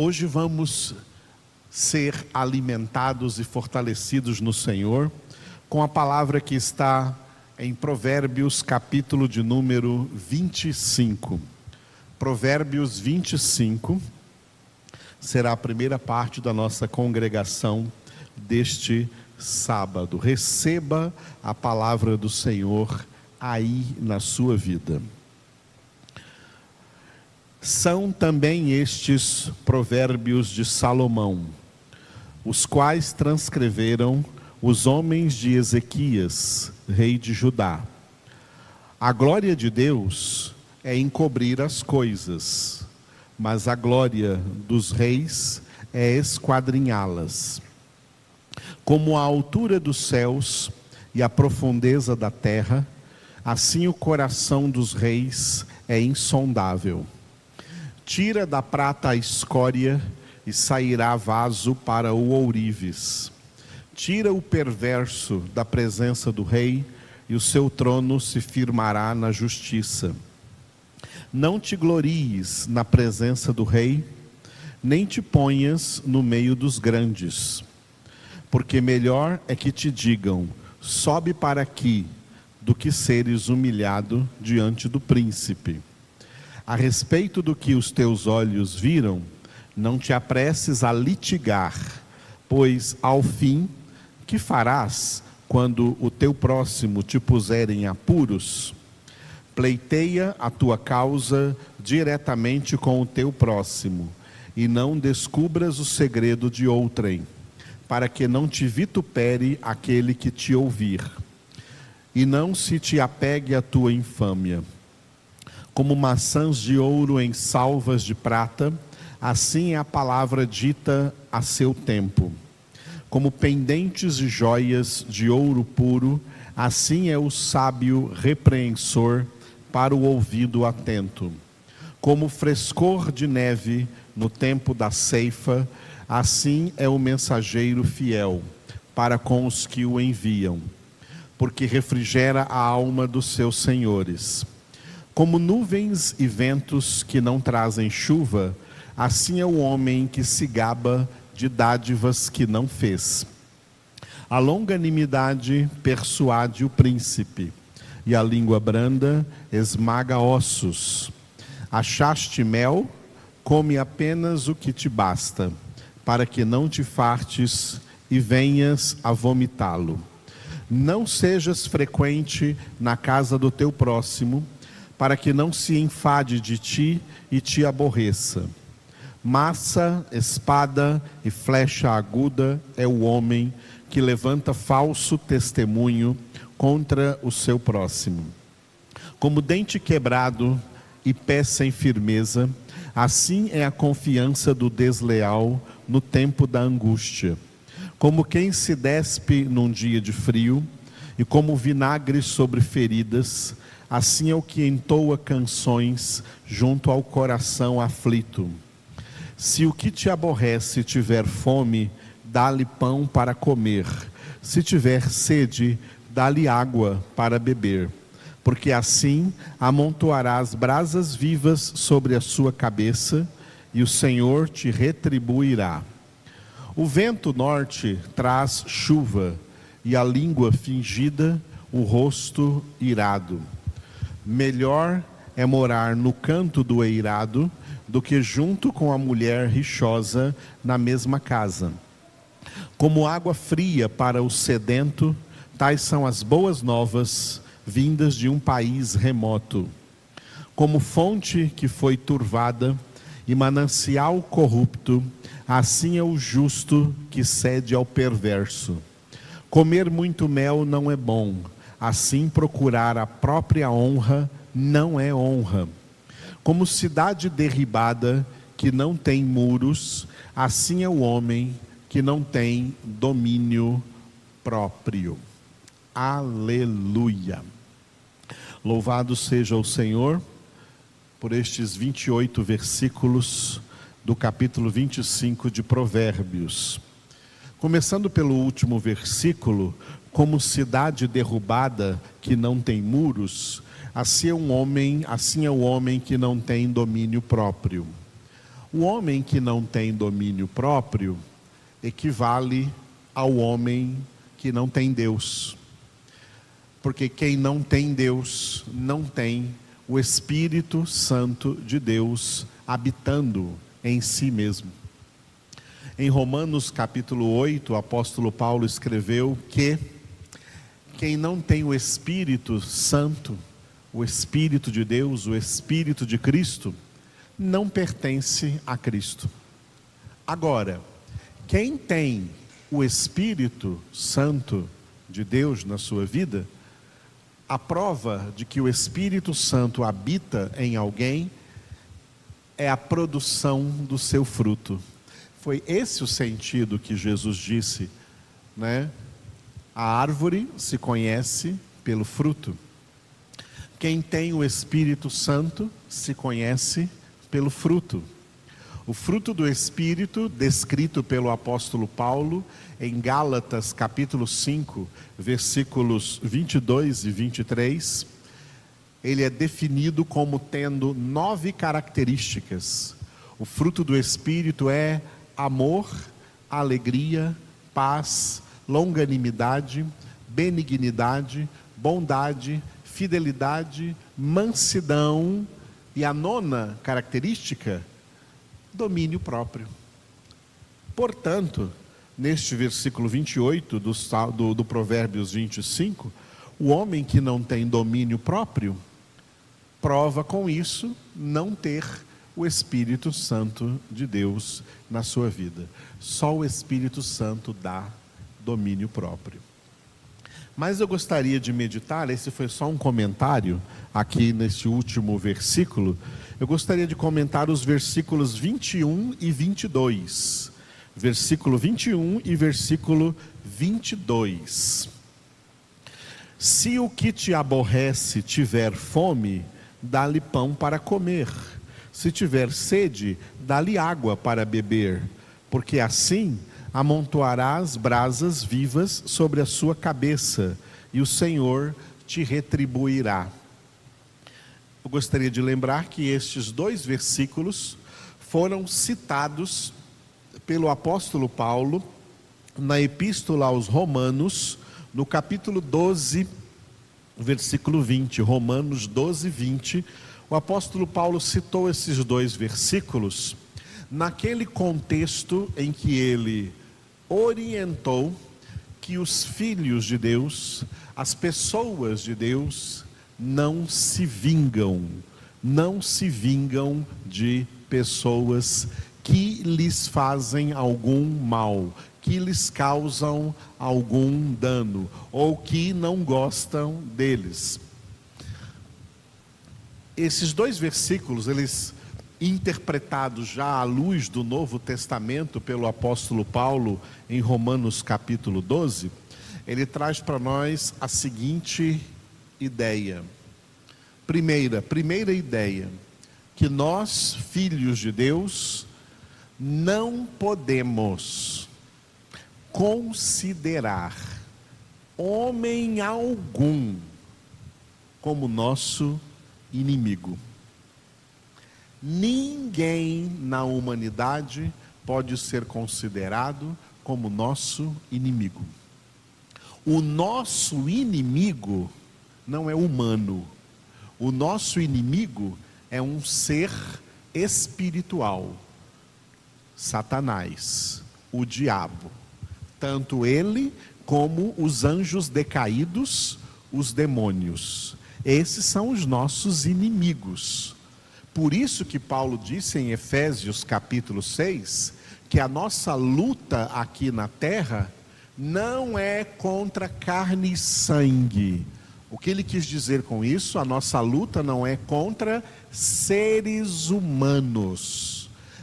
Hoje vamos ser alimentados e fortalecidos no Senhor com a palavra que está em Provérbios, capítulo de número 25. Provérbios 25 será a primeira parte da nossa congregação deste sábado. Receba a palavra do Senhor aí na sua vida. São também estes provérbios de Salomão, os quais transcreveram os homens de Ezequias, rei de Judá. A glória de Deus é encobrir as coisas, mas a glória dos reis é esquadrinhá-las. Como a altura dos céus e a profundeza da terra, assim o coração dos reis é insondável. Tira da prata a escória e sairá vaso para o ourives. Tira o perverso da presença do rei e o seu trono se firmará na justiça. Não te glories na presença do rei, nem te ponhas no meio dos grandes, porque melhor é que te digam: sobe para aqui, do que seres humilhado diante do príncipe. A respeito do que os teus olhos viram, não te apresses a litigar, pois ao fim, que farás quando o teu próximo te puser em apuros? Pleiteia a tua causa diretamente com o teu próximo, e não descubras o segredo de outrem, para que não te vitupere aquele que te ouvir, e não se te apegue a tua infâmia como maçãs de ouro em salvas de prata, assim é a palavra dita a seu tempo. Como pendentes de joias de ouro puro, assim é o sábio repreensor para o ouvido atento. Como frescor de neve no tempo da ceifa, assim é o mensageiro fiel para com os que o enviam, porque refrigera a alma dos seus senhores. Como nuvens e ventos que não trazem chuva, assim é o homem que se gaba de dádivas que não fez. A longanimidade persuade o príncipe, e a língua branda esmaga ossos. Achaste mel, come apenas o que te basta, para que não te fartes e venhas a vomitá-lo. Não sejas frequente na casa do teu próximo, para que não se enfade de ti e te aborreça. Massa, espada e flecha aguda é o homem que levanta falso testemunho contra o seu próximo. Como dente quebrado e pé sem firmeza, assim é a confiança do desleal no tempo da angústia. Como quem se despe num dia de frio, e como vinagre sobre feridas, assim é o que entoa canções junto ao coração aflito. Se o que te aborrece tiver fome, dá-lhe pão para comer. Se tiver sede, dá-lhe água para beber. Porque assim amontoarás brasas vivas sobre a sua cabeça, e o Senhor te retribuirá. O vento norte traz chuva, e a língua fingida, o rosto irado. Melhor é morar no canto do eirado do que junto com a mulher rixosa na mesma casa. Como água fria para o sedento, tais são as boas novas vindas de um país remoto. Como fonte que foi turvada e manancial corrupto, assim é o justo que cede ao perverso. Comer muito mel não é bom Assim, procurar a própria honra não é honra. Como cidade derribada que não tem muros, assim é o homem que não tem domínio próprio. Aleluia. Louvado seja o Senhor por estes 28 versículos do capítulo 25 de Provérbios. Começando pelo último versículo, como cidade derrubada que não tem muros, assim é um homem, assim é o homem que não tem domínio próprio. O homem que não tem domínio próprio equivale ao homem que não tem Deus. Porque quem não tem Deus não tem o Espírito Santo de Deus habitando em si mesmo. Em Romanos capítulo 8, o apóstolo Paulo escreveu que quem não tem o Espírito Santo, o Espírito de Deus, o Espírito de Cristo, não pertence a Cristo. Agora, quem tem o Espírito Santo de Deus na sua vida, a prova de que o Espírito Santo habita em alguém é a produção do seu fruto. Foi esse o sentido que Jesus disse, né? A árvore se conhece pelo fruto. Quem tem o Espírito Santo se conhece pelo fruto. O fruto do Espírito, descrito pelo apóstolo Paulo em Gálatas capítulo 5, versículos 22 e 23, ele é definido como tendo nove características. O fruto do Espírito é amor, alegria, paz, longanimidade, benignidade, bondade, fidelidade, mansidão e a nona característica, domínio próprio. Portanto, neste versículo 28 do, do, do Provérbios 25, o homem que não tem domínio próprio prova com isso não ter o Espírito Santo de Deus na sua vida. Só o Espírito Santo dá domínio próprio. Mas eu gostaria de meditar, esse foi só um comentário aqui nesse último versículo. Eu gostaria de comentar os versículos 21 e 22. Versículo 21 e versículo 22. Se o que te aborrece tiver fome, dá-lhe pão para comer. Se tiver sede, dá-lhe água para beber, porque assim amontoarás brasas vivas sobre a sua cabeça, e o Senhor te retribuirá. Eu gostaria de lembrar que estes dois versículos foram citados pelo apóstolo Paulo na epístola aos Romanos, no capítulo 12, versículo 20, Romanos 12, 20, o apóstolo Paulo citou esses dois versículos naquele contexto em que ele orientou que os filhos de Deus, as pessoas de Deus, não se vingam, não se vingam de pessoas que lhes fazem algum mal, que lhes causam algum dano ou que não gostam deles. Esses dois versículos, eles interpretados já à luz do Novo Testamento pelo apóstolo Paulo em Romanos capítulo 12, ele traz para nós a seguinte ideia. Primeira, primeira ideia, que nós, filhos de Deus, não podemos considerar homem algum como nosso inimigo. Ninguém na humanidade pode ser considerado como nosso inimigo. O nosso inimigo não é humano. O nosso inimigo é um ser espiritual. Satanás, o diabo tanto ele como os anjos decaídos, os demônios. Esses são os nossos inimigos. Por isso que Paulo disse em Efésios capítulo 6 que a nossa luta aqui na terra não é contra carne e sangue. O que ele quis dizer com isso? A nossa luta não é contra seres humanos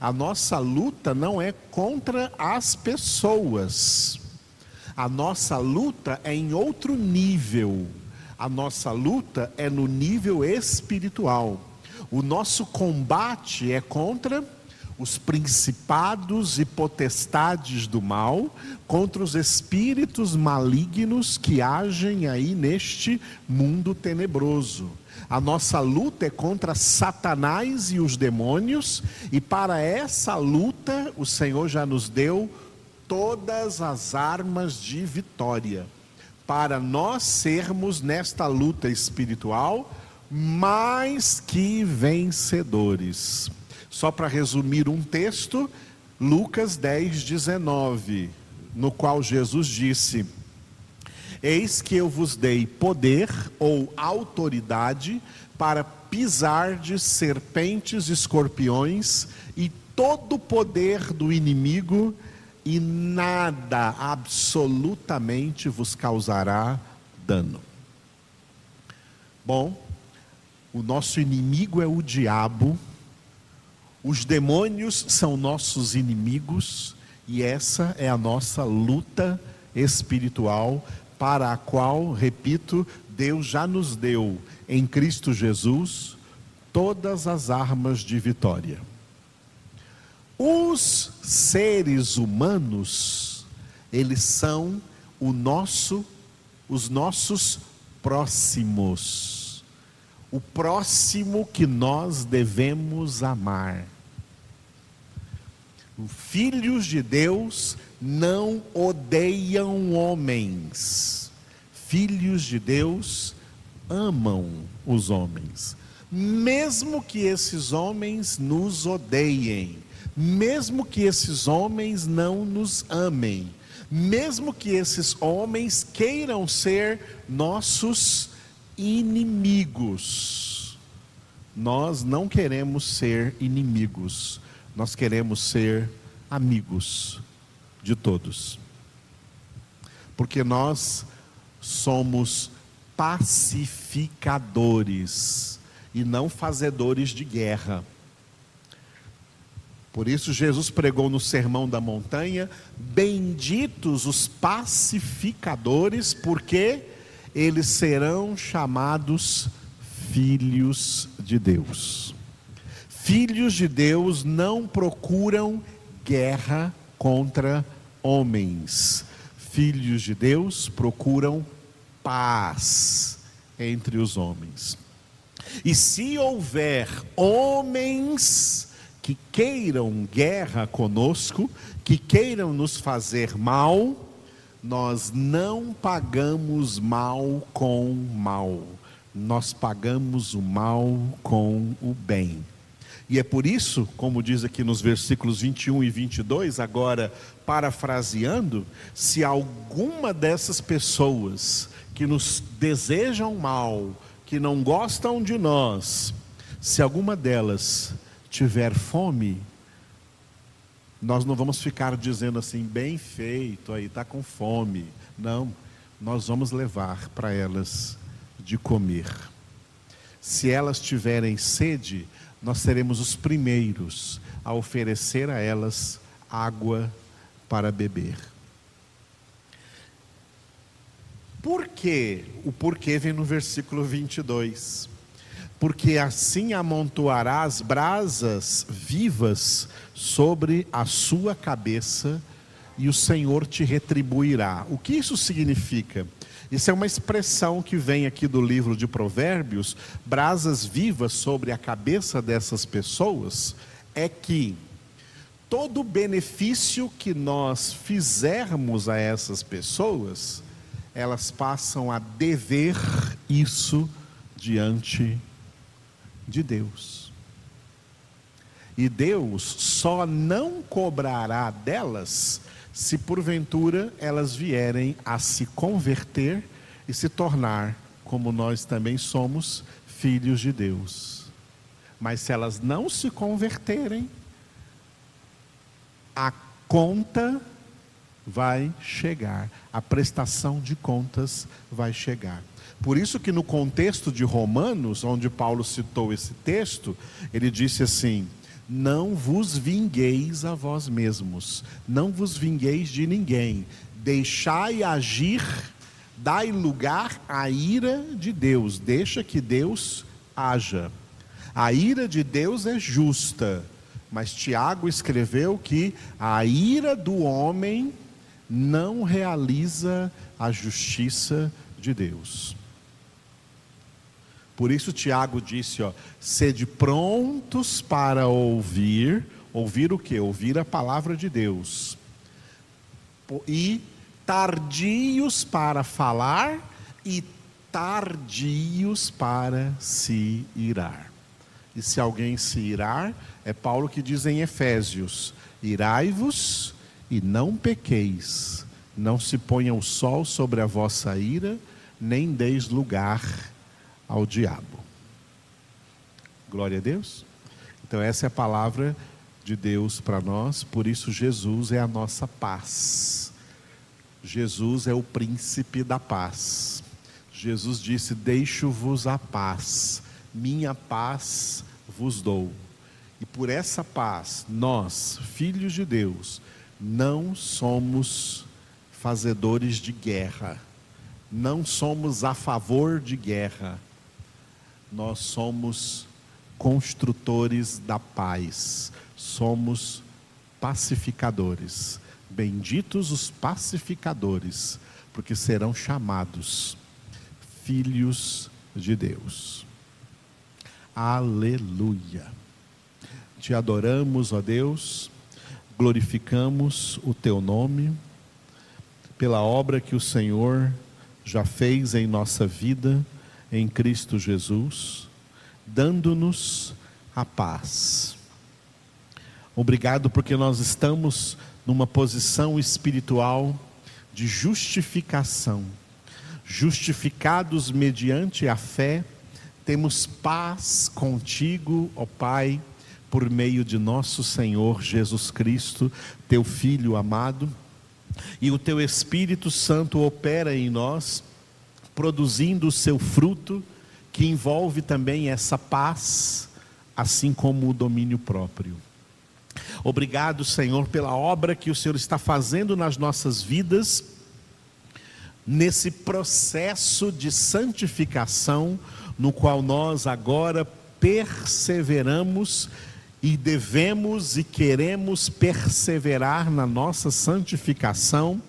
a nossa luta não é contra as pessoas. A nossa luta é em outro nível. A nossa luta é no nível espiritual. O nosso combate é contra os principados e potestades do mal, contra os espíritos malignos que agem aí neste mundo tenebroso. A nossa luta é contra Satanás e os demônios, e para essa luta o Senhor já nos deu todas as armas de vitória, para nós sermos nesta luta espiritual mais que vencedores. Só para resumir um texto, Lucas 10, 19, no qual Jesus disse: Eis que eu vos dei poder ou autoridade para pisar de serpentes, escorpiões e todo o poder do inimigo, e nada absolutamente vos causará dano. Bom, o nosso inimigo é o diabo, os demônios são nossos inimigos, e essa é a nossa luta espiritual, para a qual, repito, Deus já nos deu em Cristo Jesus todas as armas de vitória. Os seres humanos, eles são o nosso, os nossos próximos o próximo que nós devemos amar. Filhos de Deus não odeiam homens. Filhos de Deus amam os homens. Mesmo que esses homens nos odeiem, mesmo que esses homens não nos amem, mesmo que esses homens queiram ser nossos inimigos. Nós não queremos ser inimigos, nós queremos ser amigos de todos. Porque nós somos pacificadores e não fazedores de guerra. Por isso, Jesus pregou no Sermão da Montanha: Benditos os pacificadores, porque eles serão chamados filhos de Deus. Filhos de Deus não procuram guerra contra homens. Filhos de Deus procuram paz entre os homens. E se houver homens que queiram guerra conosco, que queiram nos fazer mal, nós não pagamos mal com mal, nós pagamos o mal com o bem. E é por isso, como diz aqui nos versículos 21 e 22, agora parafraseando, se alguma dessas pessoas que nos desejam mal, que não gostam de nós, se alguma delas tiver fome, nós não vamos ficar dizendo assim, bem feito, aí está com fome. Não, nós vamos levar para elas de comer. Se elas tiverem sede, nós seremos os primeiros a oferecer a elas água para beber. Por quê? O porquê vem no versículo 22 porque assim amontoarás brasas vivas sobre a sua cabeça e o Senhor te retribuirá. O que isso significa? Isso é uma expressão que vem aqui do livro de Provérbios, brasas vivas sobre a cabeça dessas pessoas, é que todo benefício que nós fizermos a essas pessoas, elas passam a dever isso diante de Deus. E Deus só não cobrará delas se porventura elas vierem a se converter e se tornar, como nós também somos, filhos de Deus. Mas se elas não se converterem, a conta vai chegar, a prestação de contas vai chegar. Por isso que no contexto de Romanos, onde Paulo citou esse texto, ele disse assim: Não vos vingueis a vós mesmos, não vos vingueis de ninguém, deixai agir, dai lugar à ira de Deus, deixa que Deus haja. A ira de Deus é justa, Mas Tiago escreveu que a ira do homem não realiza a justiça de Deus. Por isso Tiago disse, ó, sede prontos para ouvir, ouvir o que? Ouvir a palavra de Deus. E tardios para falar e tardios para se irar. E se alguém se irar, é Paulo que diz em Efésios: irai-vos e não pequeis, não se ponha o sol sobre a vossa ira, nem deis lugar ao diabo. Glória a Deus. Então, essa é a palavra de Deus para nós, por isso, Jesus é a nossa paz. Jesus é o príncipe da paz. Jesus disse: Deixo-vos a paz, minha paz vos dou. E por essa paz, nós, filhos de Deus, não somos fazedores de guerra, não somos a favor de guerra, nós somos construtores da paz, somos pacificadores. Benditos os pacificadores, porque serão chamados filhos de Deus. Aleluia. Te adoramos, ó Deus glorificamos o teu nome pela obra que o Senhor já fez em nossa vida em Cristo Jesus, dando-nos a paz. Obrigado porque nós estamos numa posição espiritual de justificação. Justificados mediante a fé, temos paz contigo, ó Pai por meio de nosso Senhor Jesus Cristo, teu Filho amado, e o teu Espírito Santo opera em nós, produzindo o seu fruto, que envolve também essa paz, assim como o domínio próprio. Obrigado, Senhor, pela obra que o Senhor está fazendo nas nossas vidas, nesse processo de santificação, no qual nós agora perseveramos e devemos e queremos perseverar na nossa santificação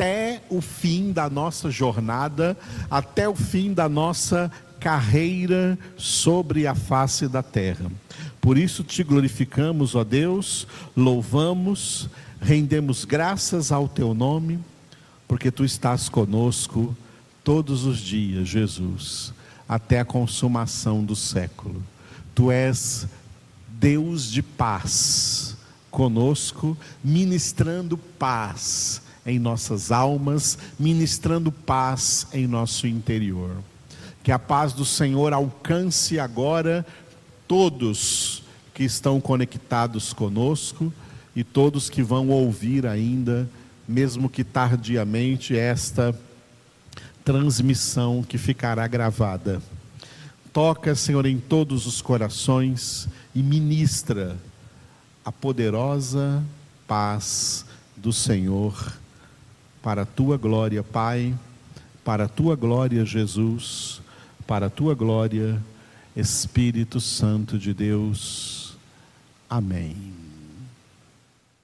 até o fim da nossa jornada, até o fim da nossa carreira sobre a face da terra. Por isso te glorificamos, ó Deus, louvamos, rendemos graças ao teu nome, porque tu estás conosco todos os dias, Jesus, até a consumação do século. Tu és Deus de paz conosco, ministrando paz em nossas almas, ministrando paz em nosso interior. Que a paz do Senhor alcance agora todos que estão conectados conosco e todos que vão ouvir ainda, mesmo que tardiamente, esta transmissão que ficará gravada. Toca, Senhor, em todos os corações e ministra a poderosa paz do Senhor para a tua glória, Pai, para a tua glória, Jesus, para a tua glória, Espírito Santo de Deus. Amém.